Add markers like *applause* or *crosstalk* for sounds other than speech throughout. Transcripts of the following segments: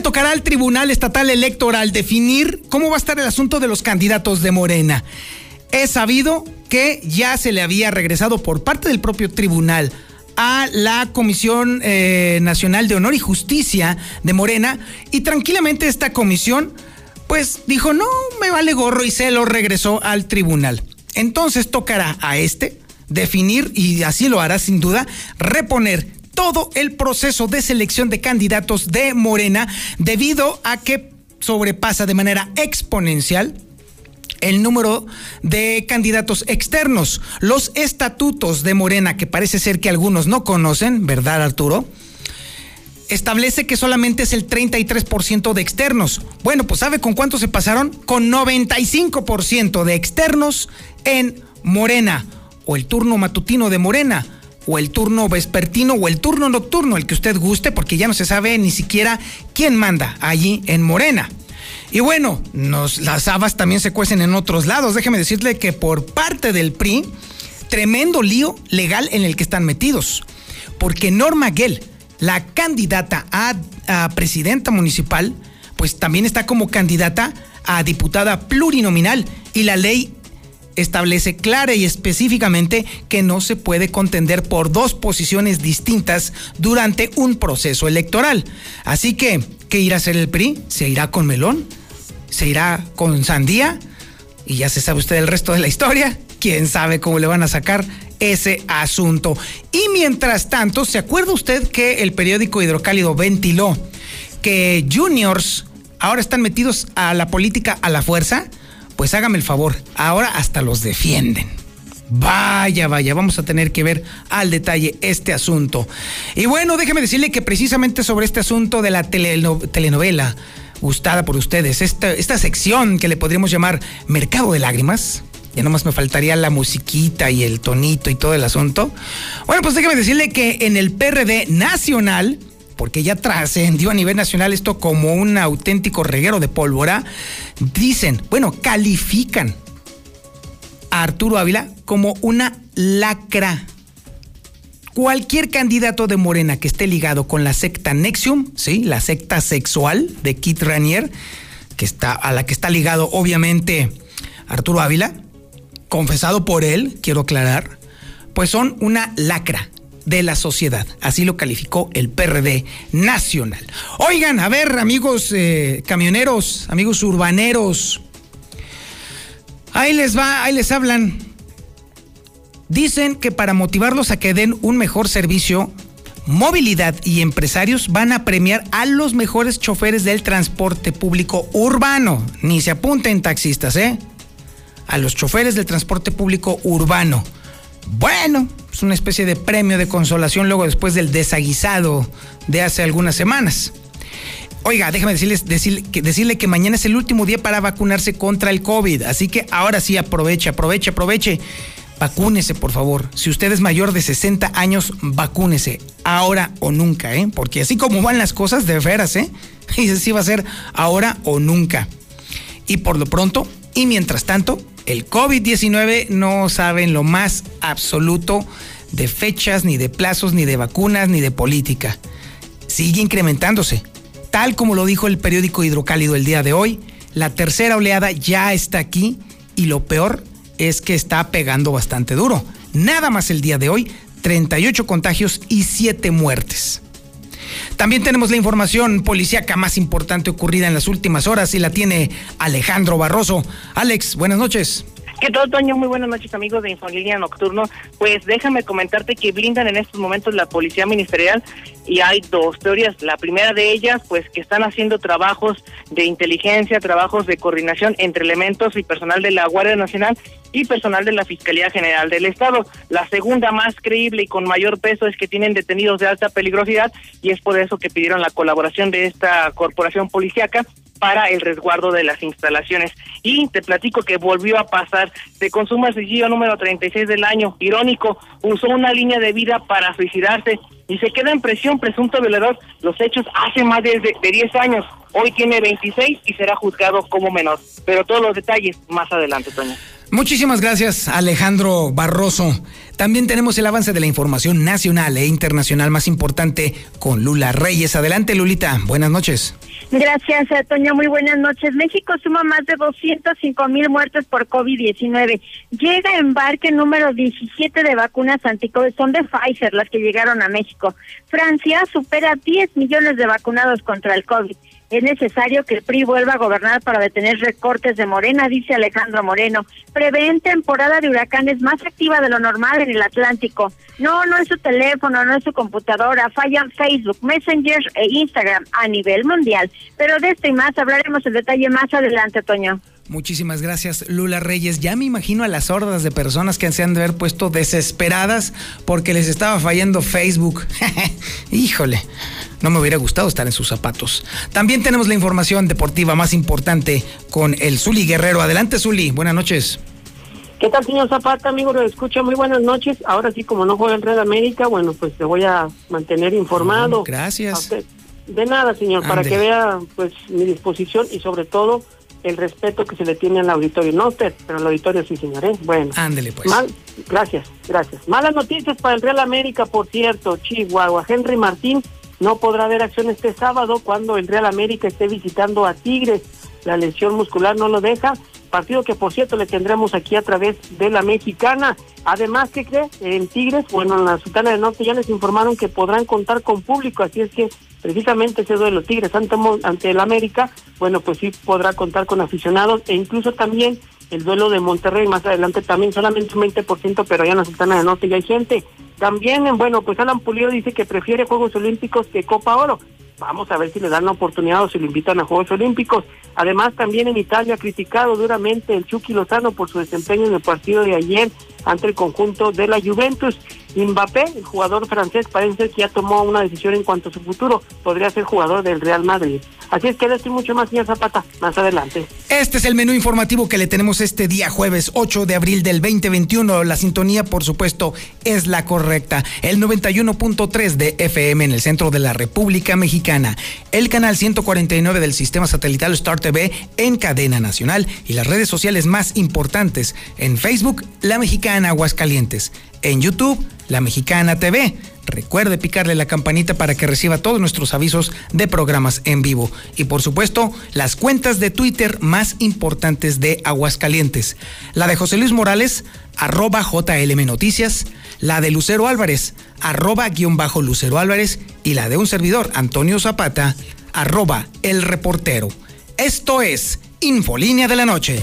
Tocará al Tribunal Estatal Electoral definir cómo va a estar el asunto de los candidatos de Morena. Es sabido que ya se le había regresado por parte del propio tribunal a la Comisión eh, Nacional de Honor y Justicia de Morena y tranquilamente esta comisión pues dijo no, me vale gorro y se lo regresó al tribunal. Entonces tocará a este definir, y así lo hará sin duda, reponer todo el proceso de selección de candidatos de Morena debido a que sobrepasa de manera exponencial el número de candidatos externos. Los estatutos de Morena, que parece ser que algunos no conocen, ¿verdad Arturo? Establece que solamente es el 33% de externos. Bueno, pues ¿sabe con cuánto se pasaron? Con 95% de externos en Morena o el turno matutino de Morena o el turno vespertino o el turno nocturno, el que usted guste, porque ya no se sabe ni siquiera quién manda allí en Morena. Y bueno, nos, las habas también se cuecen en otros lados. Déjeme decirle que por parte del PRI, tremendo lío legal en el que están metidos. Porque Norma Gell, la candidata a, a presidenta municipal, pues también está como candidata a diputada plurinominal y la ley establece clara y específicamente que no se puede contender por dos posiciones distintas durante un proceso electoral. Así que, ¿qué irá a hacer el PRI? ¿Se irá con melón? ¿Se irá con sandía? Y ya se sabe usted el resto de la historia. ¿Quién sabe cómo le van a sacar ese asunto? Y mientras tanto, ¿se acuerda usted que el periódico Hidrocálido ventiló que juniors ahora están metidos a la política a la fuerza? Pues hágame el favor, ahora hasta los defienden. Vaya, vaya, vamos a tener que ver al detalle este asunto. Y bueno, déjeme decirle que precisamente sobre este asunto de la telenovela gustada por ustedes, esta, esta sección que le podríamos llamar Mercado de Lágrimas, ya nomás me faltaría la musiquita y el tonito y todo el asunto. Bueno, pues déjeme decirle que en el PRD nacional porque ya trascendió a nivel nacional esto como un auténtico reguero de pólvora, dicen, bueno, califican a Arturo Ávila como una lacra. Cualquier candidato de Morena que esté ligado con la secta Nexium, ¿sí? la secta sexual de Kit Ranier, que está, a la que está ligado obviamente Arturo Ávila, confesado por él, quiero aclarar, pues son una lacra de la sociedad. Así lo calificó el PRD nacional. Oigan, a ver, amigos eh, camioneros, amigos urbaneros, ahí les va, ahí les hablan. Dicen que para motivarlos a que den un mejor servicio, movilidad y empresarios van a premiar a los mejores choferes del transporte público urbano. Ni se apunten taxistas, ¿eh? A los choferes del transporte público urbano. Bueno, es una especie de premio de consolación luego después del desaguisado de hace algunas semanas. Oiga, déjame decirles, que, decirle que mañana es el último día para vacunarse contra el COVID. Así que ahora sí aproveche, aproveche, aproveche. Vacúnese, por favor. Si usted es mayor de 60 años, vacúnese. Ahora o nunca, ¿eh? Porque así como van las cosas, de veras, ¿eh? *laughs* Y así va a ser ahora o nunca. Y por lo pronto, y mientras tanto, el COVID-19 no sabe en lo más absoluto de fechas, ni de plazos, ni de vacunas, ni de política. Sigue incrementándose. Tal como lo dijo el periódico Hidrocálido el día de hoy, la tercera oleada ya está aquí y lo peor es que está pegando bastante duro. Nada más el día de hoy, 38 contagios y 7 muertes. También tenemos la información policíaca más importante ocurrida en las últimas horas y la tiene Alejandro Barroso. Alex, buenas noches. ¿Qué tal, Toño? Muy buenas noches, amigos de Infolínea Nocturno. Pues déjame comentarte que blindan en estos momentos la Policía Ministerial y hay dos teorías. La primera de ellas, pues que están haciendo trabajos de inteligencia, trabajos de coordinación entre elementos y personal de la Guardia Nacional y personal de la Fiscalía General del Estado. La segunda, más creíble y con mayor peso, es que tienen detenidos de alta peligrosidad y es por eso que pidieron la colaboración de esta corporación policíaca para el resguardo de las instalaciones. Y te platico que volvió a pasar. Se consume el suicidio número 36 del año. Irónico, usó una línea de vida para suicidarse y se queda en presión presunto violador. Los hechos hace más de, de 10 años. Hoy tiene 26 y será juzgado como menor. Pero todos los detalles más adelante, Toño. Muchísimas gracias, Alejandro Barroso. También tenemos el avance de la información nacional e internacional más importante con Lula Reyes. Adelante, Lulita. Buenas noches. Gracias, Toño. Muy buenas noches. México suma más de 205 mil muertes por COVID-19. Llega embarque número 17 de vacunas anti-COVID. Son de Pfizer las que llegaron a México. Francia supera 10 millones de vacunados contra el COVID. Es necesario que el PRI vuelva a gobernar para detener recortes de Morena, dice Alejandro Moreno. Prevén temporada de huracanes más activa de lo normal en el Atlántico. No, no es su teléfono, no es su computadora. Fallan Facebook, Messenger e Instagram a nivel mundial. Pero de esto y más hablaremos en detalle más adelante, Toño. Muchísimas gracias, Lula Reyes. Ya me imagino a las hordas de personas que se han de haber puesto desesperadas porque les estaba fallando Facebook. *laughs* Híjole, no me hubiera gustado estar en sus zapatos. También tenemos la información deportiva más importante con el Zuli Guerrero. Adelante, Zuli. Buenas noches. ¿Qué tal, señor Zapata? Amigo, lo escucha. Muy buenas noches. Ahora sí, como no juega el Red América, bueno, pues te voy a mantener informado. gracias. De nada, señor, para que vea pues mi disposición y sobre todo el respeto que se le tiene al auditorio. No usted, pero al auditorio sí, señor. ¿eh? Bueno. Ándele, pues. Mal, gracias, gracias. Malas noticias para el Real América, por cierto, Chihuahua. Henry Martín no podrá haber acción este sábado cuando el Real América esté visitando a Tigres. La lesión muscular no lo deja. Partido que, por cierto, le tendremos aquí a través de la mexicana. Además, ¿qué cree? En Tigres, bueno, en la Sultana del Norte ya les informaron que podrán contar con público, así es que precisamente ese duelo Tigres ante, el América, bueno, pues sí podrá contar con aficionados e incluso también el duelo de Monterrey más adelante también solamente un 20%, pero allá en la Sultana del Norte ya hay gente. También, bueno, pues Alan Pulido dice que prefiere Juegos Olímpicos que Copa Oro. Vamos a ver si le dan la oportunidad o si lo invitan a Juegos Olímpicos. Además, también en Italia ha criticado duramente el Chucky Lozano por su desempeño en el partido de ayer ante el conjunto de la Juventus. Mbappé, el jugador francés, parece que ya tomó una decisión en cuanto a su futuro. Podría ser jugador del Real Madrid. Así es que estoy mucho más, señor Zapata, más adelante. Este es el menú informativo que le tenemos este día, jueves 8 de abril del 2021. La sintonía, por supuesto, es la correcta. El 91.3 de FM en el centro de la República Mexicana. El canal 149 del sistema satelital Star TV en cadena nacional. Y las redes sociales más importantes. En Facebook, La Mexicana Aguascalientes. En YouTube, La Mexicana TV Recuerde picarle la campanita para que reciba todos nuestros avisos de programas en vivo. Y por supuesto, las cuentas de Twitter más importantes de Aguascalientes. La de José Luis Morales, arroba JLM Noticias. La de Lucero Álvarez, arroba guion bajo Lucero Álvarez. Y la de un servidor, Antonio Zapata, arroba El Reportero. Esto es Infolínea de la Noche.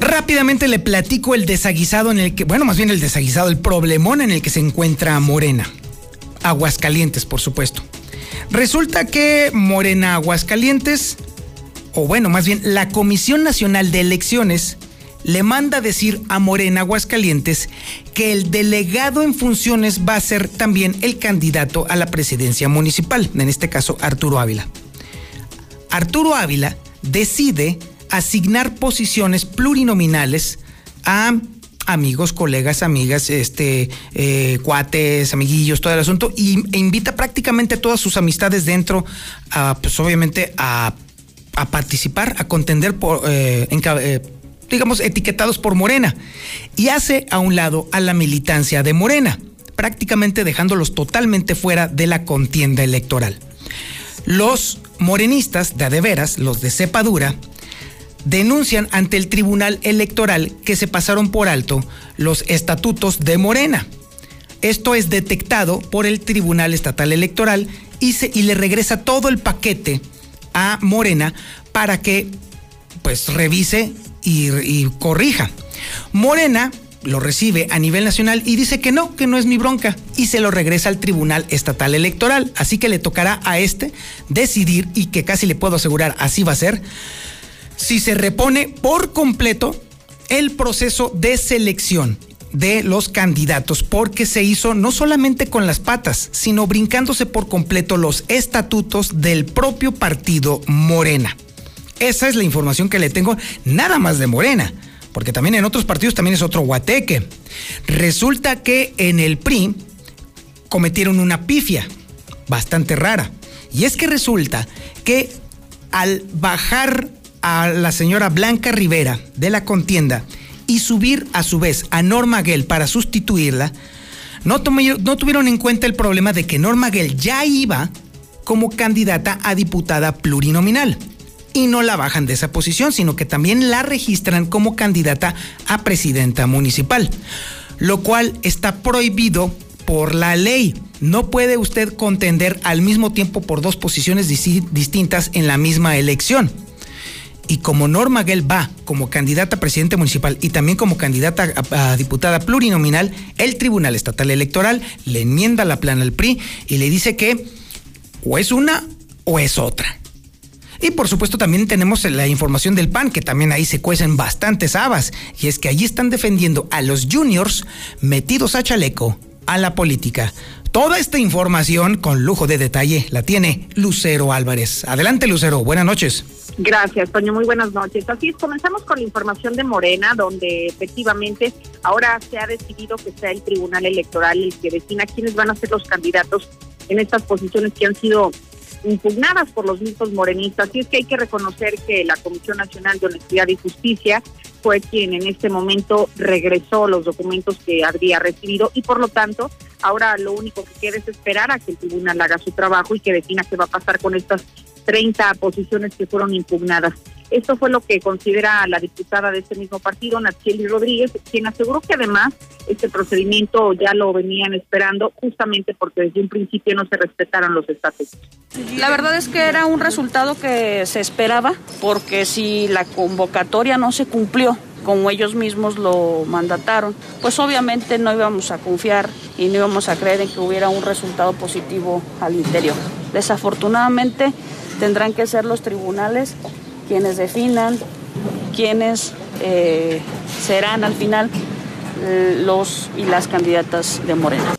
Rápidamente le platico el desaguisado en el que, bueno, más bien el desaguisado, el problemón en el que se encuentra Morena. Aguascalientes, por supuesto. Resulta que Morena Aguascalientes, o bueno, más bien la Comisión Nacional de Elecciones, le manda decir a Morena Aguascalientes que el delegado en funciones va a ser también el candidato a la presidencia municipal, en este caso Arturo Ávila. Arturo Ávila decide asignar posiciones plurinominales a amigos, colegas, amigas, este, eh, cuates, amiguillos, todo el asunto, y, e invita prácticamente a todas sus amistades dentro, pues obviamente, a, participar, a contender por, eh, eh, digamos, etiquetados por Morena, y hace a un lado a la militancia de Morena, prácticamente dejándolos totalmente fuera de la contienda electoral. Los morenistas de adeveras, los de cepa dura, denuncian ante el Tribunal Electoral que se pasaron por alto los estatutos de Morena. Esto es detectado por el Tribunal Estatal Electoral y, se, y le regresa todo el paquete a Morena para que pues revise y, y corrija. Morena lo recibe a nivel nacional y dice que no, que no es mi bronca y se lo regresa al Tribunal Estatal Electoral. Así que le tocará a este decidir y que casi le puedo asegurar así va a ser si se repone por completo el proceso de selección de los candidatos porque se hizo no solamente con las patas, sino brincándose por completo los estatutos del propio partido Morena. Esa es la información que le tengo nada más de Morena porque también en otros partidos también es otro guateque. Resulta que en el PRI cometieron una pifia bastante rara. Y es que resulta que al bajar a la señora Blanca Rivera de la contienda y subir a su vez a Norma Gell para sustituirla, no, no tuvieron en cuenta el problema de que Norma Gell ya iba como candidata a diputada plurinominal y no la bajan de esa posición, sino que también la registran como candidata a presidenta municipal, lo cual está prohibido por la ley. No puede usted contender al mismo tiempo por dos posiciones distintas en la misma elección. Y como Norma Gell va como candidata a presidente municipal y también como candidata a, diputada plurinominal, el Tribunal Estatal Electoral le enmienda la plana al PRI y le dice que o es una o es otra. Y por supuesto también tenemos la información del PAN, que también ahí se cuecen bastantes habas. Y es que allí están defendiendo a los juniors metidos a chaleco a la política. Toda esta información con lujo de detalle la tiene Lucero Álvarez. Adelante Lucero, buenas noches. Gracias, Toño. Muy buenas noches. Así es, comenzamos con la información de Morena, donde efectivamente ahora se ha decidido que sea el Tribunal Electoral el que defina quiénes van a ser los candidatos en estas posiciones que han sido impugnadas por los mismos morenistas. Y es que hay que reconocer que la Comisión Nacional de Honestidad y Justicia fue quien en este momento regresó los documentos que habría recibido y por lo tanto ahora lo único que queda es esperar a que el tribunal haga su trabajo y que defina qué va a pasar con estas 30 posiciones que fueron impugnadas. Esto fue lo que considera la diputada de este mismo partido, Natsieli Rodríguez, quien aseguró que además este procedimiento ya lo venían esperando justamente porque desde un principio no se respetaron los estatutos. La verdad es que era un resultado que se esperaba porque si la convocatoria no se cumplió como ellos mismos lo mandataron, pues obviamente no íbamos a confiar y no íbamos a creer en que hubiera un resultado positivo al interior. Desafortunadamente tendrán que ser los tribunales quienes definan quiénes eh, serán al final eh, los y las candidatas de Morena.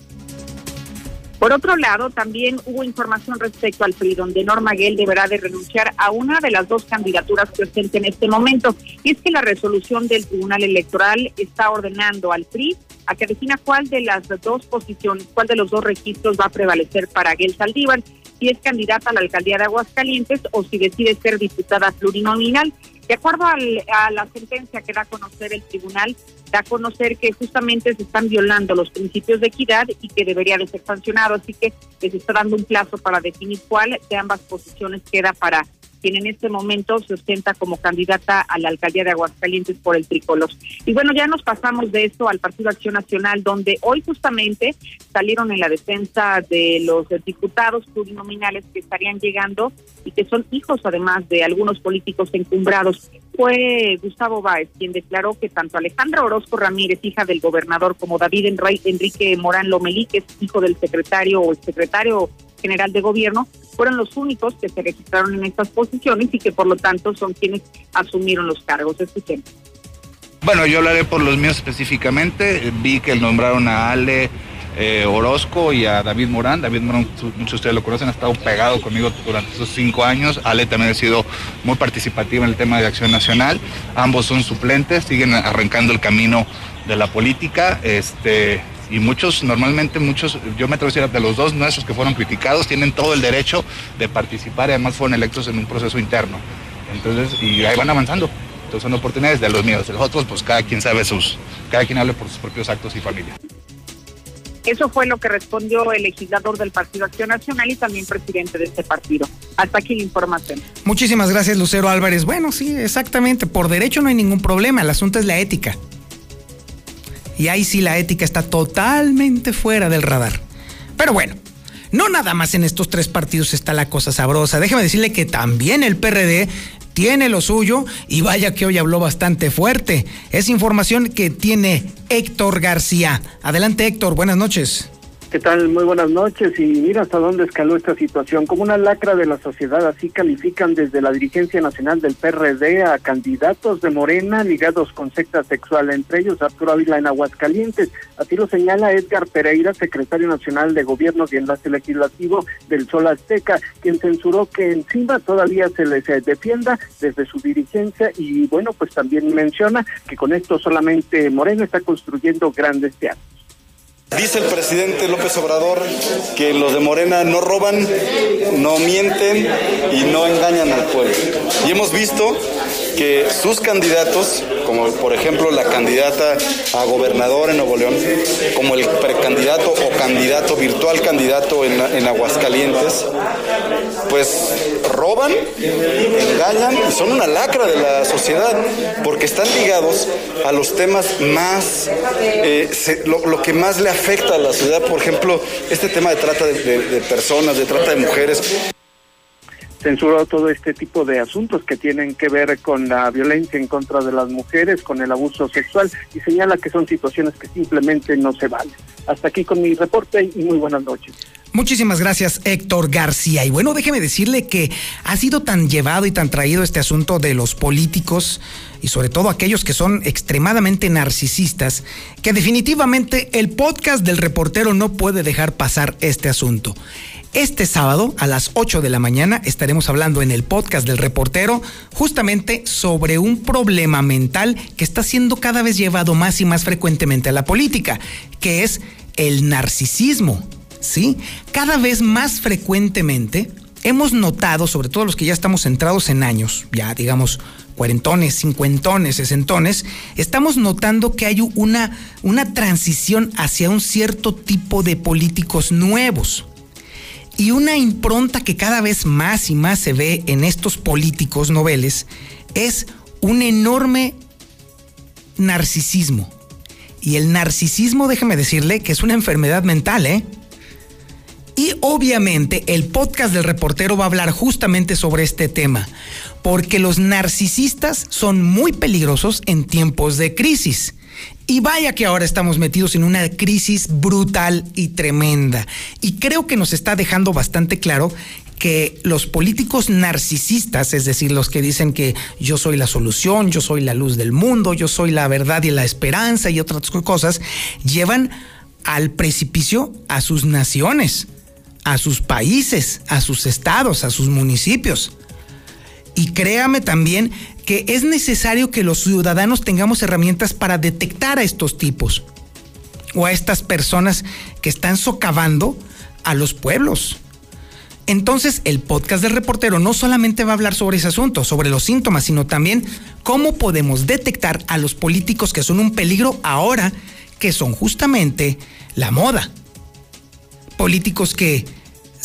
Por otro lado, también hubo información respecto al PRI, donde Norma Guel deberá de renunciar a una de las dos candidaturas ostenta en este momento. Y es que la resolución del Tribunal Electoral está ordenando al PRI a que defina cuál de las dos posiciones, cuál de los dos registros va a prevalecer para Guel Saldívar si es candidata a la alcaldía de Aguascalientes o si decide ser diputada plurinominal. De acuerdo al, a la sentencia que da a conocer el tribunal, da a conocer que justamente se están violando los principios de equidad y que debería de ser sancionado, así que les está dando un plazo para definir cuál de ambas posiciones queda para quien en este momento se ostenta como candidata a la alcaldía de Aguascalientes por el tricolor. Y bueno, ya nos pasamos de eso al Partido Acción Nacional, donde hoy justamente salieron en la defensa de los diputados plurinominales que estarían llegando y que son hijos además de algunos políticos encumbrados. Fue Gustavo Báez quien declaró que tanto Alejandra Orozco Ramírez, hija del gobernador, como David Enrique Morán Lomelí, que es hijo del secretario o el secretario general de gobierno, fueron los únicos que se registraron en estas posiciones y que por lo tanto son quienes asumieron los cargos. Escuchen. Bueno, yo hablaré por los míos específicamente. Vi que nombraron a Ale eh, Orozco y a David Morán. David Morán, muchos de ustedes lo conocen, ha estado pegado conmigo durante esos cinco años. Ale también ha sido muy participativa en el tema de acción nacional. Ambos son suplentes, siguen arrancando el camino de la política. Este, y muchos, normalmente muchos, yo me atrevo a decir, de los dos nuestros que fueron criticados, tienen todo el derecho de participar y además fueron electos en un proceso interno. Entonces, y ahí van avanzando. Entonces son oportunidades de los míos. De los otros, pues cada quien sabe sus, cada quien hable por sus propios actos y familia. Eso fue lo que respondió el legislador del Partido Acción Nacional y también presidente de este partido. Hasta aquí la información. Muchísimas gracias, Lucero Álvarez. Bueno, sí, exactamente. Por derecho no hay ningún problema. El asunto es la ética. Y ahí sí la ética está totalmente fuera del radar. Pero bueno, no nada más en estos tres partidos está la cosa sabrosa. Déjeme decirle que también el PRD tiene lo suyo y vaya que hoy habló bastante fuerte. Es información que tiene Héctor García. Adelante Héctor, buenas noches. ¿Qué tal? Muy buenas noches. Y mira hasta dónde escaló esta situación. Como una lacra de la sociedad, así califican desde la dirigencia nacional del PRD a candidatos de Morena ligados con secta sexual, entre ellos Arturo Ávila en Aguascalientes. Así lo señala Edgar Pereira, secretario nacional de Gobierno y Enlace Legislativo del Sol Azteca, quien censuró que encima todavía se les eh, defienda desde su dirigencia y bueno, pues también menciona que con esto solamente Morena está construyendo grandes teatros. Dice el presidente López Obrador que los de Morena no roban, no mienten y no engañan al pueblo. Y hemos visto que sus candidatos, como por ejemplo la candidata a gobernador en Nuevo León, como el precandidato o candidato, virtual candidato en, en Aguascalientes, pues roban, engañan y son una lacra de la sociedad porque están ligados a los temas más, eh, lo, lo, que más le afecta a la ciudad, por ejemplo, este tema de trata de, de, personas, de trata de mujeres censuró todo este tipo de asuntos que tienen que ver con la violencia en contra de las mujeres, con el abuso sexual y señala que son situaciones que simplemente no se valen. Hasta aquí con mi reporte y muy buenas noches. Muchísimas gracias, Héctor García. Y bueno, déjeme decirle que ha sido tan llevado y tan traído este asunto de los políticos y sobre todo aquellos que son extremadamente narcisistas, que definitivamente el podcast del reportero no puede dejar pasar este asunto. Este sábado a las 8 de la mañana estaremos hablando en el podcast del reportero justamente sobre un problema mental que está siendo cada vez llevado más y más frecuentemente a la política, que es el narcisismo. ¿Sí? Cada vez más frecuentemente hemos notado, sobre todo los que ya estamos centrados en años, ya digamos cuarentones, cincuentones, sesentones, estamos notando que hay una, una transición hacia un cierto tipo de políticos nuevos y una impronta que cada vez más y más se ve en estos políticos noveles es un enorme narcisismo. Y el narcisismo, déjeme decirle, que es una enfermedad mental, ¿eh? Y obviamente el podcast del reportero va a hablar justamente sobre este tema, porque los narcisistas son muy peligrosos en tiempos de crisis. Y vaya que ahora estamos metidos en una crisis brutal y tremenda. Y creo que nos está dejando bastante claro que los políticos narcisistas, es decir, los que dicen que yo soy la solución, yo soy la luz del mundo, yo soy la verdad y la esperanza y otras cosas, llevan al precipicio a sus naciones a sus países, a sus estados, a sus municipios. Y créame también que es necesario que los ciudadanos tengamos herramientas para detectar a estos tipos o a estas personas que están socavando a los pueblos. Entonces, el podcast del reportero no solamente va a hablar sobre ese asunto, sobre los síntomas, sino también cómo podemos detectar a los políticos que son un peligro ahora, que son justamente la moda. Políticos que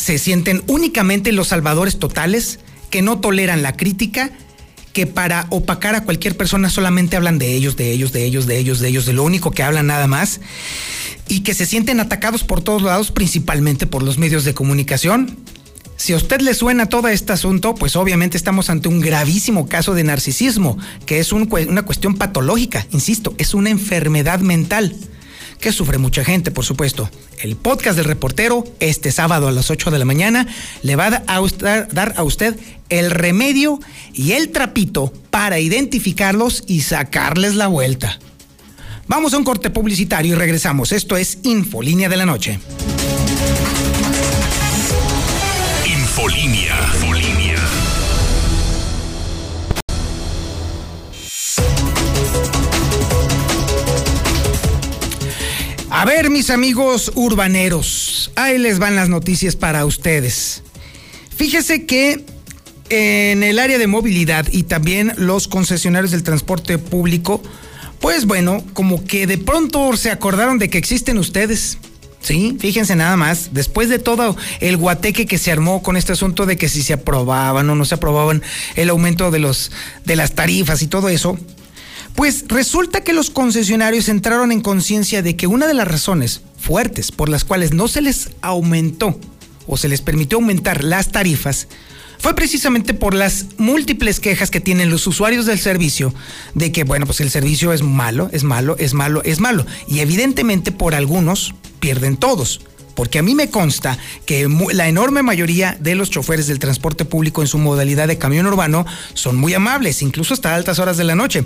se sienten únicamente los salvadores totales, que no toleran la crítica, que para opacar a cualquier persona solamente hablan de ellos, de ellos, de ellos, de ellos, de ellos, de lo único que hablan nada más, y que se sienten atacados por todos lados, principalmente por los medios de comunicación. Si a usted le suena todo este asunto, pues obviamente estamos ante un gravísimo caso de narcisismo, que es un, una cuestión patológica, insisto, es una enfermedad mental que sufre mucha gente, por supuesto. El podcast del reportero, este sábado a las 8 de la mañana, le va a dar a usted el remedio y el trapito para identificarlos y sacarles la vuelta. Vamos a un corte publicitario y regresamos. Esto es Infolínea de la Noche. Infolínea. Infolínea. A ver, mis amigos urbaneros, ahí les van las noticias para ustedes. Fíjese que en el área de movilidad y también los concesionarios del transporte público, pues bueno, como que de pronto se acordaron de que existen ustedes. Sí, fíjense nada más, después de todo el guateque que se armó con este asunto de que si se aprobaban o no se aprobaban el aumento de los de las tarifas y todo eso, Pues resulta que los concesionarios entraron en conciencia de que una de las razones fuertes por las cuales no se les aumentó o se les permitió aumentar las tarifas fue precisamente por las múltiples quejas que tienen los usuarios del servicio de que, bueno, pues el servicio es malo, es malo, es malo, es malo. Y evidentemente por algunos pierden todos. Porque a mí me consta que la enorme mayoría de los choferes del transporte público en su modalidad de camión urbano son muy amables, incluso hasta altas horas de la noche.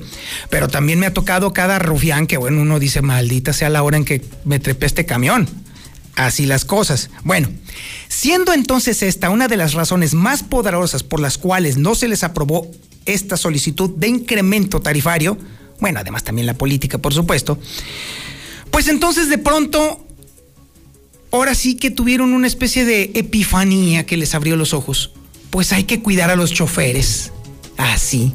Pero también me ha tocado cada rufián que, bueno, uno dice, maldita sea la hora en que me trepé este camión. Así las cosas. Bueno, Siendo entonces esta una de las razones más poderosas por las cuales no se les aprobó esta solicitud de incremento tarifario, bueno, además también la política, por supuesto, pues entonces de pronto, ahora sí que tuvieron una especie de epifanía que les abrió los ojos. Pues hay que cuidar a los choferes. Así.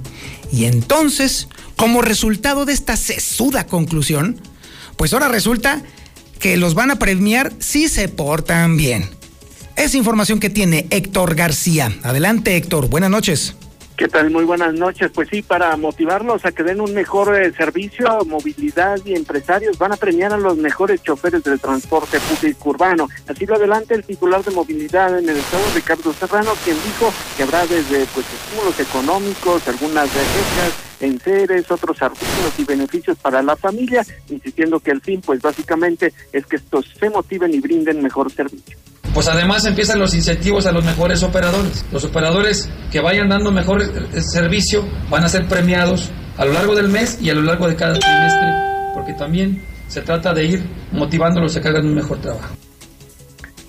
y entonces, como resultado de esta sesuda conclusión, pues ahora resulta que los van a premiar si se portan bien. Es información que tiene Héctor García. Adelante, Héctor. Buenas noches. ¿Qué tal? Muy buenas noches. Pues sí, para motivarlos a que den un mejor eh, servicio, movilidad y empresarios van a premiar a los mejores choferes del transporte público urbano. Así lo adelante el titular de movilidad en el estado, Ricardo Serrano, quien dijo que habrá desde pues estímulos económicos, algunas en enseres, otros artículos y beneficios para la familia, insistiendo que el fin pues básicamente es que estos se motiven y brinden mejor servicio pues además empiezan los incentivos a los mejores operadores. Los operadores que vayan dando mejor eh, servicio van a ser premiados a lo largo del mes y a lo largo de cada trimestre, porque también se trata de ir motivándolos a que hagan un mejor trabajo.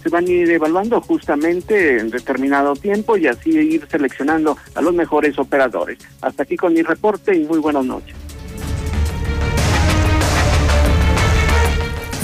Se van a ir evaluando justamente en determinado tiempo y así ir seleccionando a los mejores operadores. Hasta aquí con mi reporte y muy buenas noches.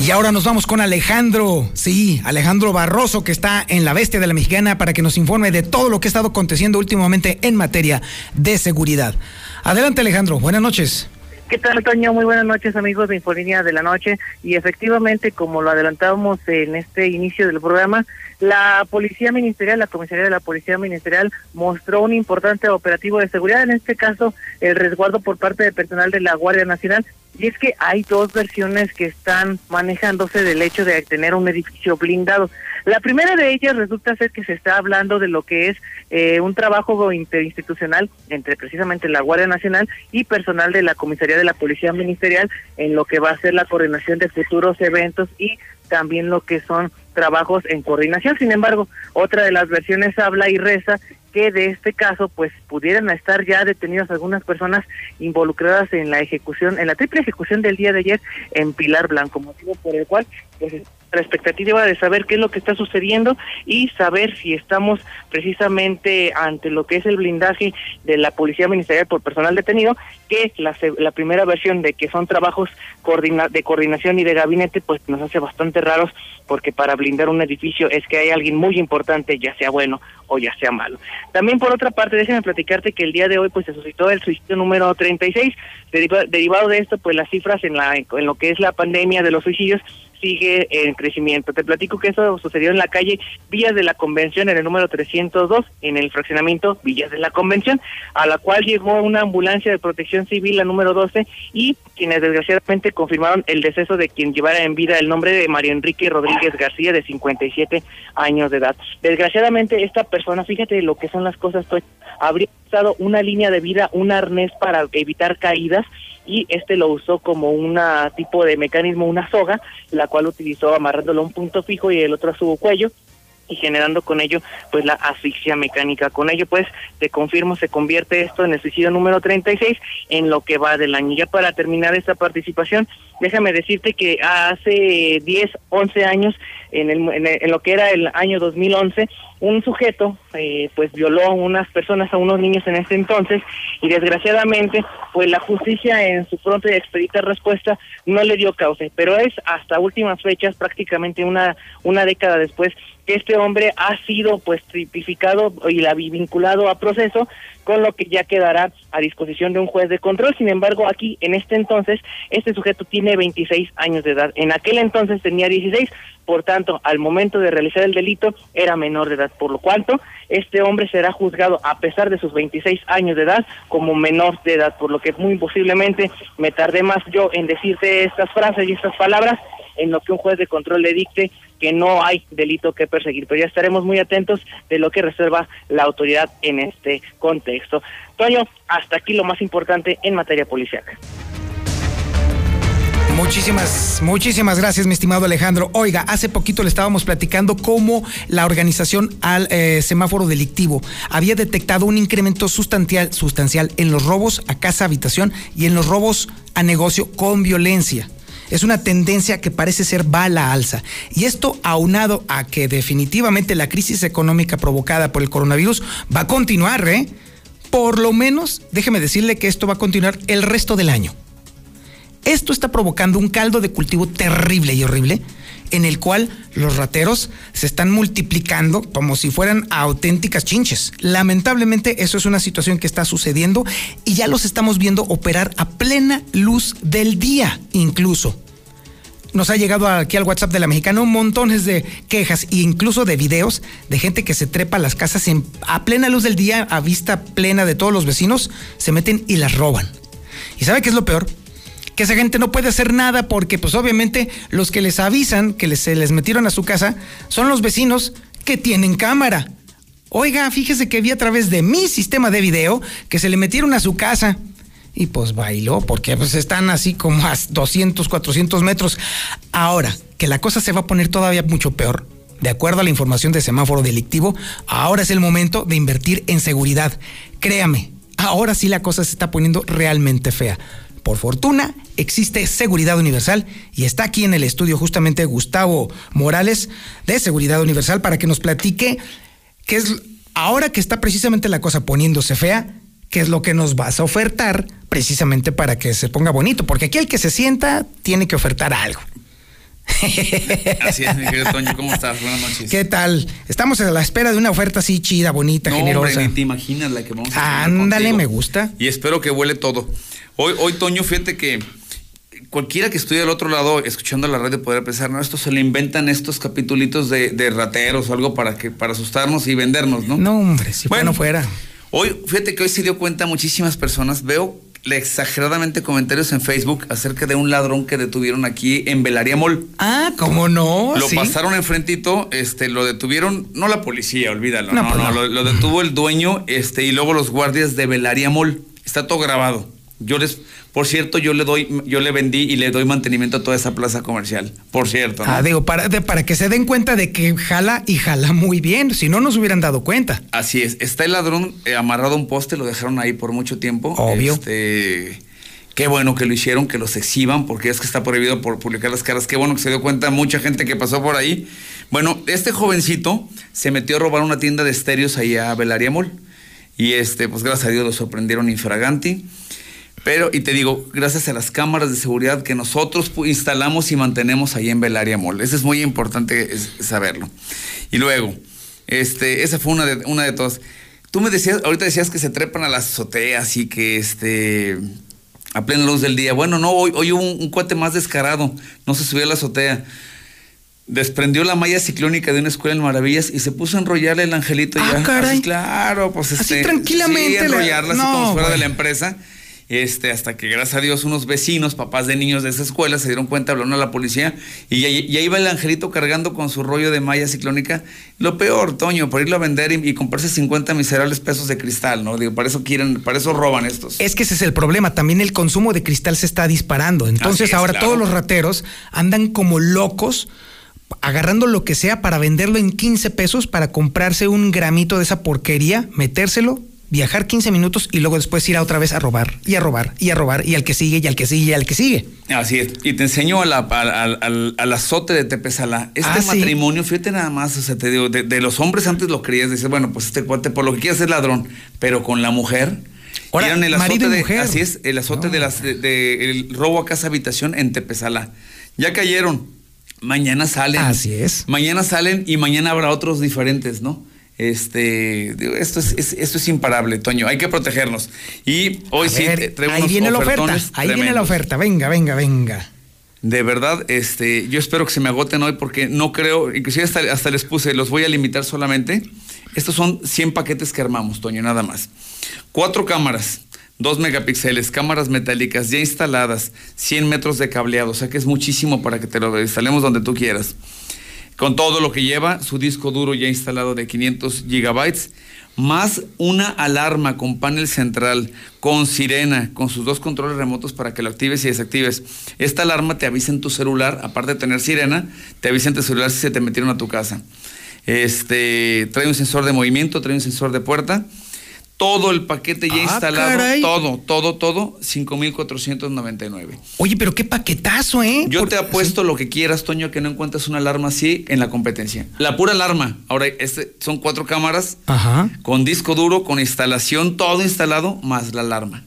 Y ahora nos vamos con Alejandro, sí, Alejandro Barroso, que está en la bestia de la mexicana para que nos informe de todo lo que ha estado aconteciendo últimamente en materia de seguridad. Adelante Alejandro, buenas noches. ¿Qué tal, Toño? Muy buenas noches, amigos de Infolínea de la Noche. Y efectivamente, como lo adelantábamos en este inicio del programa, la Policía Ministerial, la Comisaría de la Policía Ministerial, mostró un importante operativo de seguridad, en este caso, el resguardo por parte del personal de la Guardia Nacional, y es que hay dos versiones que están manejándose del hecho de tener un edificio blindado. La primera de ellas resulta ser que se está hablando de lo que es eh, un trabajo interinstitucional entre precisamente la Guardia Nacional y personal de la Comisaría de la Policía Ministerial en lo que va a ser la coordinación de futuros eventos y también lo que son trabajos en coordinación. Sin embargo, otra de las versiones habla y reza que de este caso pues pudieran estar ya detenidas algunas personas involucradas en la ejecución, en la triple ejecución del día de ayer en Pilar Blanco, motivo por el cual pues la expectativa de saber qué es lo que está sucediendo y saber si estamos precisamente ante lo que es el blindaje de la Policía Ministerial por personal detenido, que la, la primera versión de que son trabajos de coordinación y de gabinete, pues nos hace bastante raros porque para blindar un edificio es que hay alguien muy importante, ya sea bueno o ya sea malo. También por otra parte, déjenme platicarte que el día de hoy pues se suscitó el suicidio número 36, derivado de esto pues las cifras en la en lo que es la pandemia de los suicidios sigue en crecimiento. Te platico que eso sucedió en la calle Villas de la Convención, en el número 302, en el fraccionamiento Villas de la Convención, a la cual llegó una ambulancia de protección civil, la número 12, y quienes desgraciadamente confirmaron el deceso de quien llevara en vida el nombre de Mario Enrique Rodríguez García, de 57 años de edad. Desgraciadamente, esta persona, fíjate lo que son las cosas, habría usado una línea de vida, un arnés para evitar caídas, y este lo usó como un tipo de mecanismo, una soga, la cual utilizó amarrándolo a un punto fijo y el otro a su cuello y generando con ello pues la asfixia mecánica. Con ello pues te confirmo se convierte esto en el suicidio número 36 en lo que va del año. Ya para terminar esta participación, déjame decirte que hace 10, 11 años en, el, en, lo que era el año 2011, un sujeto eh, pues violó a unas personas, a unos niños en ese entonces y desgraciadamente pues la justicia en su pronta y expedita respuesta no le dio causa, pero es hasta últimas fechas, prácticamente una, una década después, que este hombre ha sido pues tipificado y la vinculado a proceso con lo que ya quedará a disposición de un juez de control. Sin embargo, aquí en este entonces este sujeto tiene tiene 26 años de edad. En aquel entonces tenía 16, por tanto, al momento de realizar el delito era menor de edad, por lo cuanto este hombre será juzgado a pesar de sus 26 años de edad como menor de edad, por lo que muy posiblemente me tardé más yo en decirte estas frases y estas palabras en lo que un juez de control le dicte que no hay delito que perseguir, pero ya estaremos muy atentos de lo que reserva la autoridad en este contexto. Toño, hasta aquí lo más importante en materia policial. Muchísimas, muchísimas gracias, mi estimado Alejandro. Oiga, hace poquito le estábamos platicando cómo la organización al eh, semáforo delictivo había detectado un incremento sustancial, sustancial en los robos a casa, habitación y en los robos a negocio con violencia. Es una tendencia que parece ser va a la alza. Y esto aunado a que definitivamente la crisis económica provocada por el coronavirus va a continuar, ¿eh? Por lo menos, déjeme decirle que esto va a continuar el resto del año. Esto está provocando un caldo de cultivo terrible y horrible en el cual los rateros se están multiplicando como si fueran auténticas chinches. Lamentablemente eso es una situación que está sucediendo y ya los estamos viendo operar a plena luz del día incluso. Nos ha llegado aquí al WhatsApp de la mexicana un montones de quejas e incluso de videos de gente que se trepa a las casas a plena luz del día, a vista plena de todos los vecinos, se meten y las roban. ¿Y sabe qué es lo peor? Que esa gente no puede hacer nada porque pues obviamente los que les avisan que se les metieron a su casa son los vecinos que tienen cámara. Oiga, fíjese que vi a través de mi sistema de video que se le metieron a su casa. Y pues bailó, porque pues están así como a 200, 400 metros. Ahora, que la cosa se va a poner todavía mucho peor, de acuerdo a la información de semáforo delictivo, ahora es el momento de invertir en seguridad. Créame, ahora sí la cosa se está poniendo realmente fea. Por fortuna, existe Seguridad Universal y está aquí en el estudio justamente Gustavo Morales de Seguridad Universal para que nos platique qué es, ahora que está precisamente la cosa poniéndose fea, qué es lo que nos vas a ofertar precisamente para que se ponga bonito, porque aquí el que se sienta tiene que ofertar algo. Así es, mi querido Toño, ¿cómo estás? Buenas noches. ¿Qué tal? Estamos a la espera de una oferta así chida, bonita, generosa. Hombre, te imaginas la que vamos a Ándale, me gusta. Y espero que huele todo. Hoy, hoy, Toño, fíjate que cualquiera que estuviera al otro lado escuchando la radio podría pensar, no, esto se le inventan estos capitulitos de, rateros o algo para que para asustarnos y vendernos, ¿no? No, hombre, si bueno fuera. Hoy, fíjate que hoy se dio cuenta muchísimas personas, veo exageradamente comentarios en Facebook acerca de un ladrón que detuvieron aquí en Velaria Mall. Ah, ¿cómo no? Lo pasaron enfrentito, este, lo detuvieron, no la policía, olvídalo, no, no, pues Lo, detuvo el dueño, este, y luego los guardias de Velaria Mall. Está todo grabado. Yo les, por cierto, yo le doy, yo le vendí y le doy mantenimiento a toda esa plaza comercial. Por cierto. Ah, digo, para, para que se den cuenta de que jala y jala muy bien. Si no, nos hubieran dado cuenta. Así es. Está el ladrón eh, amarrado a un poste, lo dejaron ahí por mucho tiempo. Obvio. Este, qué bueno que lo hicieron, que los exhiban, porque es que está prohibido por publicar las caras. Qué bueno que se dio cuenta mucha gente que pasó por ahí. Bueno, este jovencito se metió a robar una tienda de estéreos ahí a Belaria Mall. Y este, pues gracias a Dios lo sorprendieron infraganti. Pero, y te digo, gracias a las cámaras de seguridad que nosotros instalamos y mantenemos ahí en Belaria Mall. Eso es muy importante saberlo. Y luego, este, esa fue una de, una de todas. Tú me decías, ahorita decías que se trepan a las azoteas y que este a plena luz del día. Bueno, no, hoy, hoy hubo un, cuate más descarado, no se subió a la azotea. Desprendió la malla ciclónica de una escuela en Maravillas y se puso a enrollarle el angelito ah, ya. Caray. claro, pues este. tranquilamente. Sí, enrollarla así como fuera de la empresa este, hasta que gracias a Dios unos vecinos, papás de niños de esa escuela, se dieron cuenta, hablaron a la policía y ya, iba el angelito cargando con su rollo de malla ciclónica. Lo peor, Toño, por irlo a vender y, comprarse 50 miserables pesos de cristal, ¿no? Digo, para eso quieren, para eso roban estos. Es que ese es el problema, también el consumo de cristal se está disparando. Entonces ahora todos los rateros andan como locos agarrando lo que sea para venderlo en 15 pesos para comprarse un gramito de esa porquería, metérselo, viajar 15 minutos y luego después ir a otra vez a robar y a robar y a robar y al que sigue y al que sigue y al que sigue. Así es. Y te enseño al, azote de Tepesala. Este ah, matrimonio, fíjate nada más, o sea, te digo, de, los hombres antes lo creías, dices, bueno, pues este cuate por lo que quieras es ladrón, pero con la mujer. Ahora, el azote de, así es, el azote de las de, el robo a casa habitación en Tepesala. Ya cayeron. Mañana salen. Así es. Mañana salen y mañana habrá otros diferentes, ¿no? Este, esto es, esto es imparable, Toño. Hay que protegernos. Y hoy sí ahí viene la oferta. Ahí viene la oferta. Venga, venga, venga. De verdad, este, yo espero que se me agoten hoy porque no creo, inclusive hasta, hasta les puse, los voy a limitar solamente. Estos son 100 paquetes que armamos, Toño, nada más. Cuatro cámaras, 2 megapíxeles, cámaras metálicas ya instaladas, 100 metros de cableado, o sea que es muchísimo para que te lo instalemos donde tú quieras. Con todo lo que lleva, su disco duro ya instalado de 500 gigabytes, más una alarma con panel central, con sirena, con sus dos controles remotos para que lo actives y desactives. Esta alarma te avisa en tu celular, aparte de tener sirena, te avisa en tu celular si se te metieron a tu casa. Este, trae un sensor de movimiento, trae un sensor de puerta. Todo el paquete ya Ah, instalado, caray. todo, todo, todo, 5,499. Oye, pero qué paquetazo, ¿eh? Yo Por- te apuesto lo que quieras, Toño, que no encuentres una alarma así en la competencia. La pura alarma. Ahora, este, son cuatro cámaras Ajá. con disco duro, con instalación, todo instalado, más la alarma.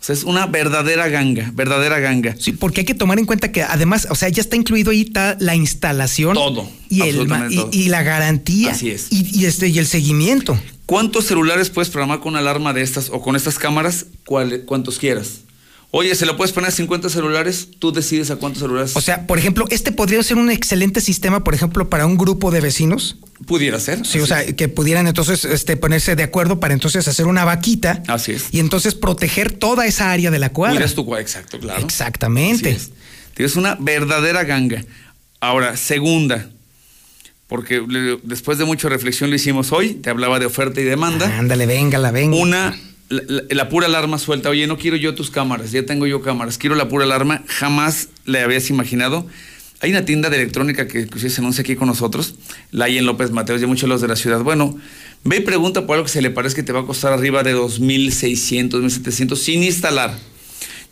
O sea, es una verdadera ganga, verdadera ganga. Sí, porque hay que tomar en cuenta que además, o sea, ya está incluido ahí ta- la instalación. Todo, Y, el, y, todo. y la garantía. Así es. Y, y este, y el seguimiento. ¿Cuántos celulares puedes programar con una alarma de estas o con estas cámaras? ¿Cuál- ¿Cuántos quieras? Oye, ¿se lo puedes poner a 50 celulares? Tú decides a cuántos celulares O sea, por ejemplo, este podría ser un excelente sistema, por ejemplo, para un grupo de vecinos. pudiera ser. Sí, o sea, que pudieran entonces este, ponerse de acuerdo para entonces hacer una vaquita Así es. y entonces proteger toda esa área de la cuadra. Cuidas tu cua- exacto, claro. Exactamente. Así es. Tienes una verdadera ganga. Ahora, segunda, porque después de mucha reflexión lo hicimos hoy, te hablaba de oferta y demanda. Ándale, venga, la venga. Una, la, la- la pura alarma suelta. Oye, no quiero yo tus cámaras, ya tengo yo cámaras, quiero la pura alarma. Jamás le habías imaginado. Hay una tienda de electrónica que inclusive se anuncia aquí con nosotros, la hay en López Mateos, y muchos los de la ciudad. Bueno, ve y pregunta por algo que se le parezca que te va a costar arriba de 2.600, 2.700 sin instalar.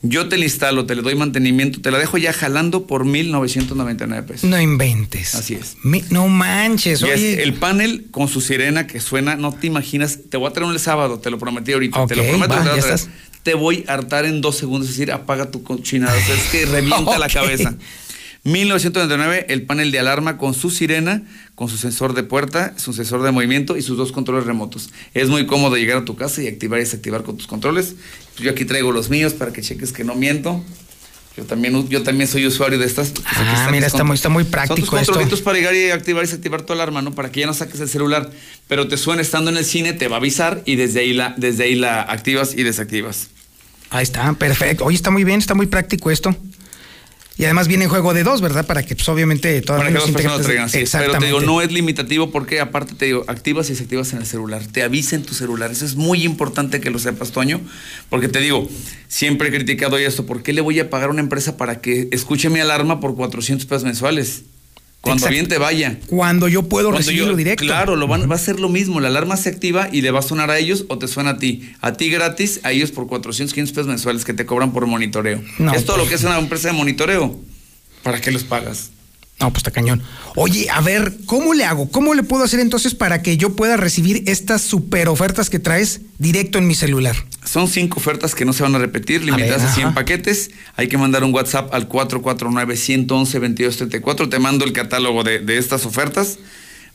Yo te la instalo, te le doy mantenimiento, te la dejo ya jalando por 1.999 pesos. No inventes. Así es. Mi- no manches, Y es oye. el panel con su sirena que suena, no te imaginas, te voy a traer un el sábado, te lo prometí ahorita, te lo prometo. va, te, voy a ya traer. estás. Te voy a hartar en dos segundos, es decir, apaga tu cochinada, o sea, es que revienta *laughs* la cabeza. 1999, el panel de alarma con su sirena, con su sensor de puerta, su sensor de movimiento y sus dos controles remotos. Es muy cómodo llegar a tu casa y activar y desactivar con tus controles. Yo aquí traigo los míos para que cheques que no miento. Yo también, yo también soy usuario de estas. Pues Ah, mira, está muy- está muy Son práctico tus esto. controlitos para llegar y activar y desactivar tu alarma, ¿no? Para que ya no saques el celular. Pero te suena estando en el cine, te va a avisar y desde ahí la, desde ahí la activas y desactivas. Ahí está, perfecto. Oye, está muy bien, está muy práctico esto. Y además viene en juego de dos, ¿verdad? Para que, pues, obviamente, todas Para que los personas lo traigan, sí. Pero te digo, no es limitativo porque aparte te digo, activas y desactivas en el celular. Te avisa en tu celular. Eso es muy importante que lo sepas, Toño. Porque te digo, siempre he criticado esto. ¿Por qué le voy a pagar a una empresa para que escuche mi alarma por 400 pesos mensuales? Cuando Exacto. bien te vaya. Cuando yo puedo Cuando recibirlo yo- directo. Claro, lo van, va a ser lo mismo. La alarma se activa y le va a sonar a ellos o te suena a ti. A ti gratis, a ellos por 400, 500 pesos mensuales que te cobran por monitoreo. No, es todo pues. lo que es una empresa de monitoreo. ¿Para qué los pagas? No, pues está cañón. Oye, a ver, ¿cómo le hago? ¿Cómo le puedo hacer entonces para que yo pueda recibir estas super ofertas que traes directo en mi celular? Son cinco ofertas que no se van a repetir, limitadas a, ver, 100 ajá. paquetes. Hay que mandar un WhatsApp al 449-111-2234. Te mando el catálogo de, de estas ofertas.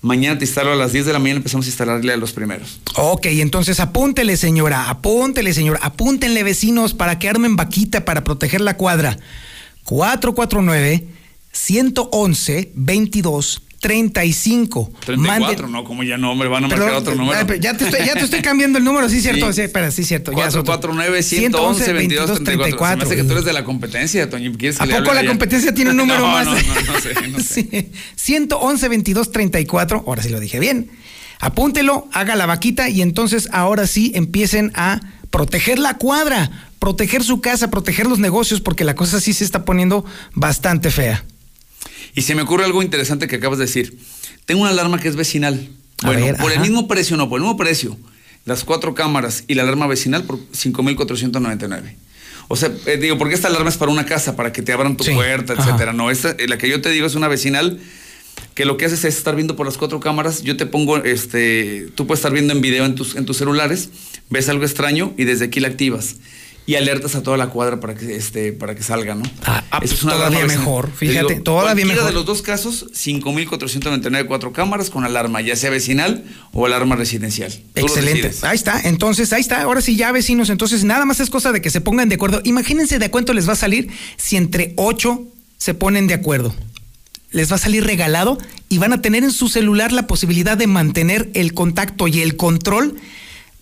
Mañana te instalo a las 10 de la mañana, empezamos a instalarle a los primeros. Ok, entonces apúntele, señora, apúntele, señora, apúntenle, vecinos, para que armen vaquita para proteger la cuadra. 449 111 22 35. 34, no, como ya no, hombre, van a Perdón, marcar otro número. Ya te, estoy, ya te estoy cambiando el número, sí, cierto. Sí. Sí, espera, sí, cierto. ya es otro. 449 111 22 34. Se me hace que tú eres de la competencia, Toño. ¿Quieres que ¿A poco la competencia tiene un *laughs* número No, más? No, no, no sé, no *laughs* sé. Sí, 111 22 34. Ahora sí lo dije bien. Apúntelo, haga la vaquita y entonces ahora sí empiecen a proteger la cuadra, proteger su casa, proteger los negocios, porque la cosa sí se está poniendo bastante fea. Y se me ocurre algo interesante que acabas de decir. Tengo una alarma que es vecinal. A Bueno, ver, por el mismo precio, no, por el mismo precio. Las cuatro cámaras y la alarma vecinal por 5,499. O sea, eh, digo, porque esta alarma es para una casa, para que te abran tu Sí, puerta, ajá. etcétera. No, esta, eh, la que yo te digo es una vecinal que lo que haces es estar viendo por las cuatro cámaras. Yo te pongo, este, tú puedes estar viendo en video en tus, en tus celulares, ves algo extraño y desde aquí la activas. Y alertas a toda la cuadra para que, este, para que salga, ¿no? Ah, ah, es una todavía mejor, Te fíjate, todavía cualquiera mejor. de los dos casos, 5,499 cuatro cámaras con alarma, ya sea vecinal o alarma residencial. Excelente. Ahí está. Entonces, ahí está. Ahora sí, ya vecinos. Entonces, nada más es cosa de que se pongan de acuerdo. Imagínense de a cuánto les va a salir si entre 8 se ponen de acuerdo. Les va a salir regalado y van a tener en su celular la posibilidad de mantener el contacto y el control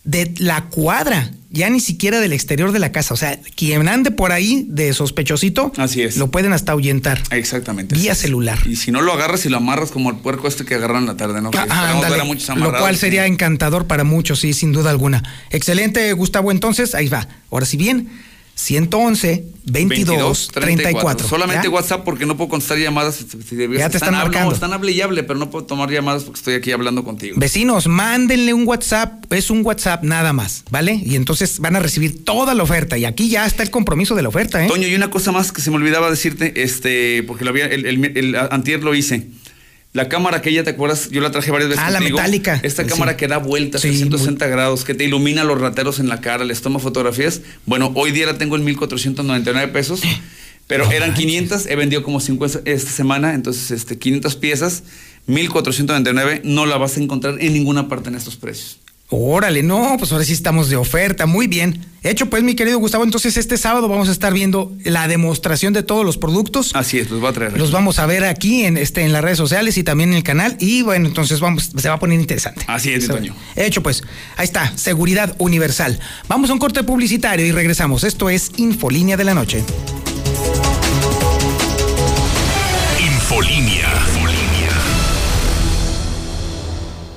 de la cuadra, ya ni siquiera del exterior de la casa. O sea, quien ande por ahí de sospechosito, Así es. lo pueden hasta ahuyentar. Exactamente. Vía celular. Y si no lo agarras y lo amarras como el puerco este que agarran en la tarde, ¿no? Que Ah, ver a muchos lo cual sería encantador para muchos, sí, sin duda alguna. Excelente, Gustavo. Entonces, ahí va. Ahora sí bien, 111 22 34. Solamente ¿Ya? WhatsApp porque no puedo contestar llamadas. Si- si- si- Ya te están marcando. no, están hable y hable, pero no puedo tomar llamadas porque estoy aquí hablando contigo. Vecinos, mándenle un WhatsApp, es un WhatsApp nada más, ¿vale? Y entonces van a recibir toda la oferta. Y aquí ya está el compromiso de la oferta, ¿eh? Toño, y una cosa más que se me olvidaba decirte, este, porque lo había, el, el- el- antier lo hice. La cámara que ya te acuerdas, yo la traje varias veces. Ah, la metálica. Esta Sí. cámara que da vueltas Sí, 360 grados, que te ilumina los rateros en la cara, les toma fotografías. Bueno, hoy día la tengo en 1499 pesos, pero eran 500, he vendido como 50 esta semana, entonces este 500 piezas, 1499, no la vas a encontrar en ninguna parte en estos precios. Órale, no, pues ahora sí estamos de oferta, muy bien. Hecho, pues, mi querido Gustavo, entonces este sábado vamos a estar viendo la demostración de todos los productos. Así es, los va a traer. Los vamos a ver aquí en este en las redes sociales y también en el canal. Y bueno, entonces vamos, se va a poner interesante. Así es, Toño. Hecho, pues, ahí está, seguridad universal. Vamos a un corte publicitario y regresamos. Esto es Infolínea de la Noche. Infolínea.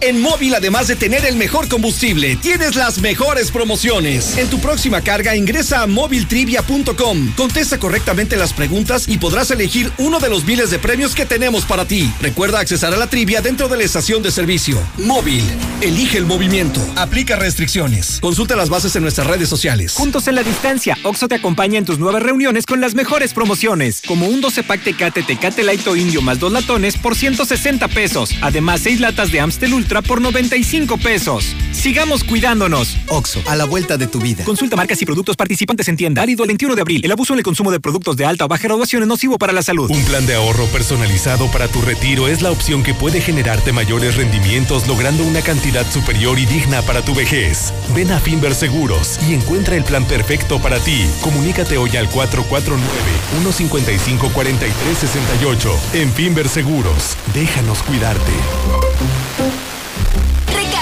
En móvil, además de tener el mejor combustible, tienes las mejores promociones. En tu próxima carga, ingresa a moviltrivia.com, contesta correctamente las preguntas y podrás elegir uno de los miles de premios que tenemos para ti. Recuerda accesar a la trivia dentro de la estación de servicio. Móvil, elige el movimiento. Aplica restricciones. Consulta las bases en nuestras redes sociales. Juntos en la distancia, Oxo te acompaña en tus nuevas reuniones con las mejores promociones, como un 12 pack Tecate Tecate Light o Indio más dos latones por 160 pesos. Además, 6 latas de Amstel Ultra por 95 pesos. Sigamos cuidándonos. Oxo, a la vuelta de tu vida. Consulta marcas y productos participantes en tienda. Válido el 21 de abril. El abuso en el consumo de productos de alta o baja graduación es nocivo para la salud. Un plan de ahorro personalizado para tu retiro es la opción que puede generarte mayores rendimientos logrando una cantidad superior y digna para tu vejez. Ven a Finver Seguros y encuentra el plan perfecto para ti. Comunícate hoy al 449-155-4368. En Finver Seguros, déjanos cuidarte.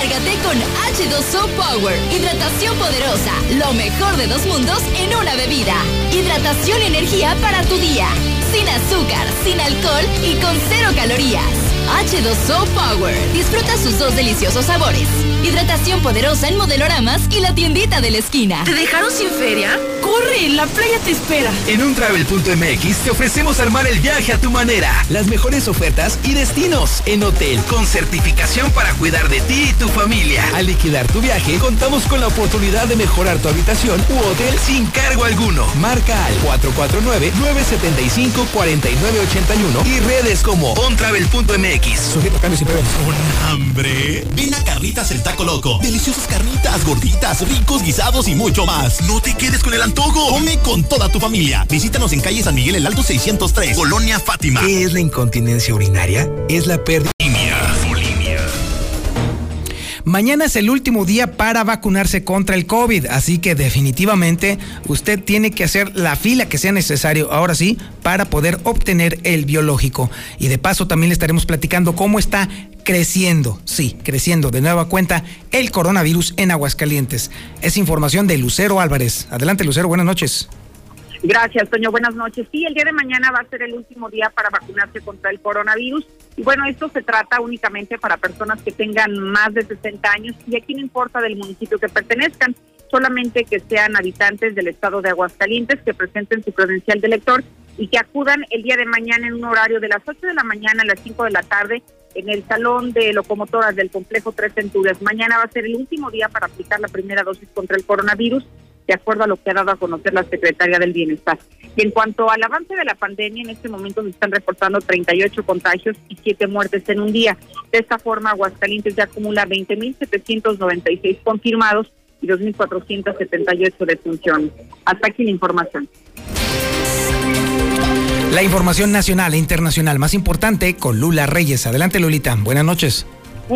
Recárgate con H2O Power. Hidratación poderosa. Lo mejor de dos mundos en una bebida. Hidratación y energía para tu día. Sin azúcar, sin alcohol y con cero calorías. H2O Power. Disfruta sus dos deliciosos sabores. Hidratación poderosa en modeloramas y la tiendita de la esquina. ¿Te dejaron sin feria? ¡Corre! La playa te espera. En untravel.mx te ofrecemos armar el viaje a tu manera. Las mejores ofertas y destinos en hotel con certificación para cuidar de ti y tu familia. Al liquidar tu viaje, contamos con la oportunidad de mejorar tu habitación u hotel sin cargo alguno. Marca al 449-975-4981 y redes como ontravel.mx. Sujeto a cambios y pruebas. ¿Un hambre? Ven a Carnitas el Taco. Deliciosas carnitas, gorditas, ricos guisados y mucho más. No te quedes con el antojo. Come con toda tu familia. Visítanos en calle San Miguel el Alto 603, Colonia Fátima. ¿Qué es la incontinencia urinaria? Es la pérdida. Mañana es el último día para vacunarse contra el COVID, así que definitivamente usted tiene que hacer la fila que sea necesario, ahora sí, para poder obtener el biológico. Y de paso también le estaremos platicando cómo está creciendo, sí, creciendo de nueva cuenta el coronavirus en Aguascalientes. Es información de Lucero Álvarez. Adelante Lucero, buenas noches. Gracias, Toño. Buenas noches. Sí, el día de mañana va a ser el último día para vacunarse contra el coronavirus. Y bueno, esto se trata únicamente para personas que tengan más de 60 años y aquí no importa del municipio que pertenezcan, solamente que sean habitantes del estado de Aguascalientes, que presenten su credencial de elector y que acudan el día de mañana en un horario de las 8 de la mañana a las 5 de la tarde en el salón de locomotoras del complejo Tres Centurias. Mañana va a ser el último día para aplicar la primera dosis contra el coronavirus de acuerdo a lo que ha dado a conocer la Secretaría del Bienestar. Y en cuanto al avance de la pandemia, en este momento se están reportando 38 contagios y 7 muertes en un día. De esta forma, Aguascalientes ya acumula 20.796 confirmados y 2.478 defunciones. Hasta aquí la información. La información nacional e internacional más importante con Lula Reyes. Adelante Lulita, buenas noches.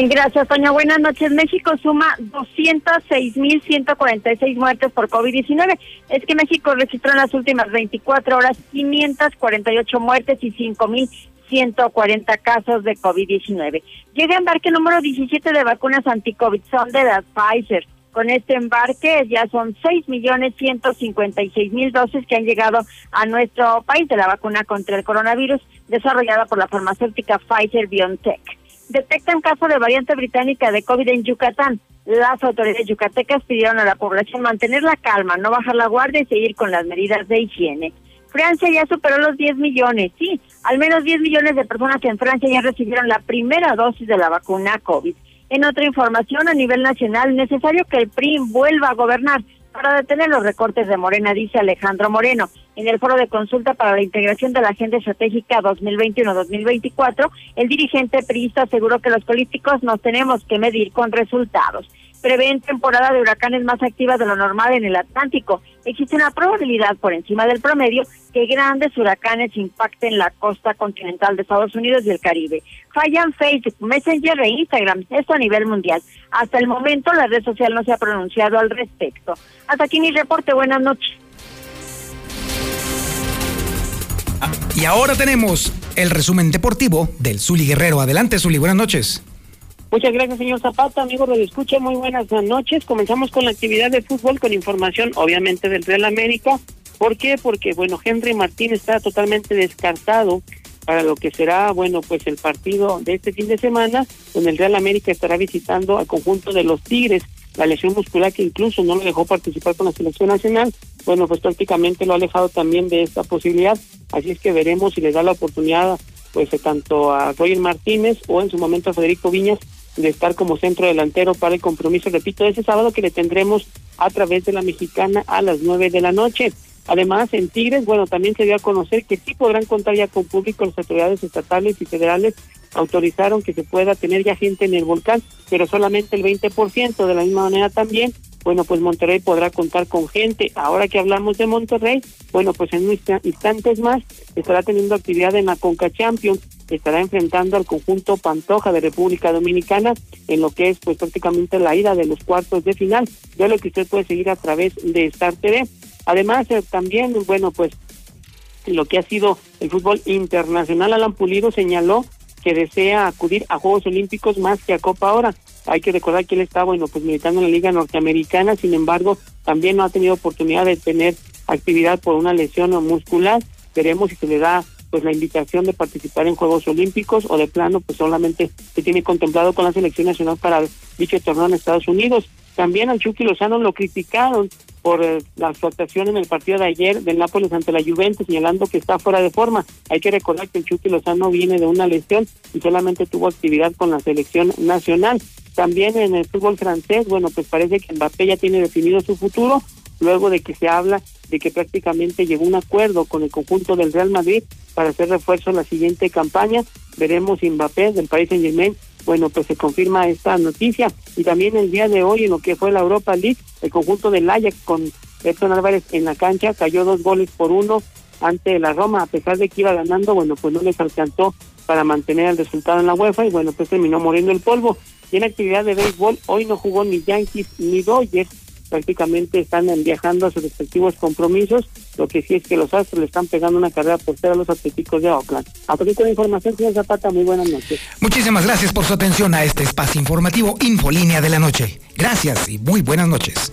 Gracias, Toña. Buenas noches. México suma 206.146 muertes por COVID-19. Es que México registró en las últimas 24 horas 548 muertes y 5.140 casos de COVID-19. Llega embarque número 17 de vacunas anti-COVID. Son de la Pfizer. Con este embarque ya son 6.156.000 dosis que han llegado a nuestro país de la vacuna contra el coronavirus desarrollada por la farmacéutica Pfizer BioNTech detectan caso de variante británica de COVID en Yucatán. Las autoridades yucatecas pidieron a la población mantener la calma, no bajar la guardia y seguir con las medidas de higiene. Francia ya superó los 10 millones, sí, al menos 10 millones de personas en Francia ya recibieron la primera dosis de la vacuna COVID. En otra información a nivel nacional, necesario que el PRI vuelva a gobernar para detener los recortes de Morena, dice Alejandro Moreno. En el foro de consulta para la integración de la Agenda Estratégica 2021-2024, el dirigente priista aseguró que los políticos nos tenemos que medir con resultados. Prevén temporada de huracanes más activa de lo normal en el Atlántico. Existe una probabilidad por encima del promedio que grandes huracanes impacten la costa continental de Estados Unidos y el Caribe. Fallan Facebook, Messenger e Instagram, esto a nivel mundial. Hasta el momento la red social no se ha pronunciado al respecto. Hasta aquí mi reporte, buenas noches. Y ahora tenemos el resumen deportivo del Zuli Guerrero. Adelante, Zuli, buenas noches. Muchas gracias, señor Zapata. Amigo de escucha, muy buenas noches. Comenzamos con la actividad de fútbol con información, obviamente, del Real América. ¿Por qué? Porque, bueno, Henry Martín está totalmente descartado para lo que será, bueno, pues el partido de este fin de semana, donde el Real América estará visitando al conjunto de los Tigres. La lesión muscular que incluso no lo dejó participar con la selección nacional, bueno, pues prácticamente lo ha alejado también de esta posibilidad. Así es que veremos si le da la oportunidad, pues, tanto a Roger Martínez o en su momento a Federico Viñas de estar como centro delantero para el compromiso, repito, ese sábado que le tendremos a través de la mexicana a las nueve de la noche. Además, en Tigres, bueno, también se dio a conocer que sí podrán contar ya con público las autoridades estatales y federales autorizaron que se pueda tener ya gente en el volcán, pero solamente el 20%, de la misma manera también bueno, pues Monterrey podrá contar con gente. Ahora que hablamos de Monterrey, bueno, pues en instantes más estará teniendo actividad en la Conca Champions, estará enfrentando al conjunto Pantoja de República Dominicana en lo que es pues prácticamente la ida de los cuartos de final, de lo que usted puede seguir a través de Star TV. Además, eh, también, bueno, pues lo que ha sido el fútbol internacional, Alan Pulido señaló que desea acudir a Juegos Olímpicos más que a Copa ahora. Hay que recordar que él está, bueno, pues militando en la Liga Norteamericana, sin embargo, también no ha tenido oportunidad de tener actividad por una lesión muscular. Veremos si se le da pues la invitación de participar en Juegos Olímpicos o de plano pues solamente se tiene contemplado con la selección nacional para dicho torneo en Estados Unidos. También al Chucky Lozano lo criticaron por eh, la actuación en el partido de ayer del Nápoles ante la Juventus, señalando que está fuera de forma. Hay que recordar que el Chucky Lozano viene de una lesión y solamente tuvo actividad con la selección nacional. También en el fútbol francés, bueno, pues parece que Mbappé ya tiene definido su futuro, luego de que se habla de que prácticamente llegó un acuerdo con el conjunto del Real Madrid para hacer refuerzo en la siguiente campaña. Veremos si Mbappé del país Saint Germain bueno, pues se confirma esta noticia. Y también el día de hoy, en lo que fue la Europa League, el conjunto del Ajax con Edson Álvarez en la cancha cayó dos goles por uno ante la Roma, a pesar de que iba ganando, bueno, pues no les alcanzó para mantener el resultado en la UEFA y bueno, pues terminó muriendo el polvo. Y en actividad de béisbol, hoy no jugó ni Yankees ni Dodgers, prácticamente están viajando a sus respectivos compromisos. Lo que sí es que los Astros le están pegando una carrera por ser a los Atléticos de Oakland. A partir de información, señor Zapata, muy buenas noches. Muchísimas gracias por su atención a este espacio informativo Infolínea de la Noche. Gracias y muy buenas noches.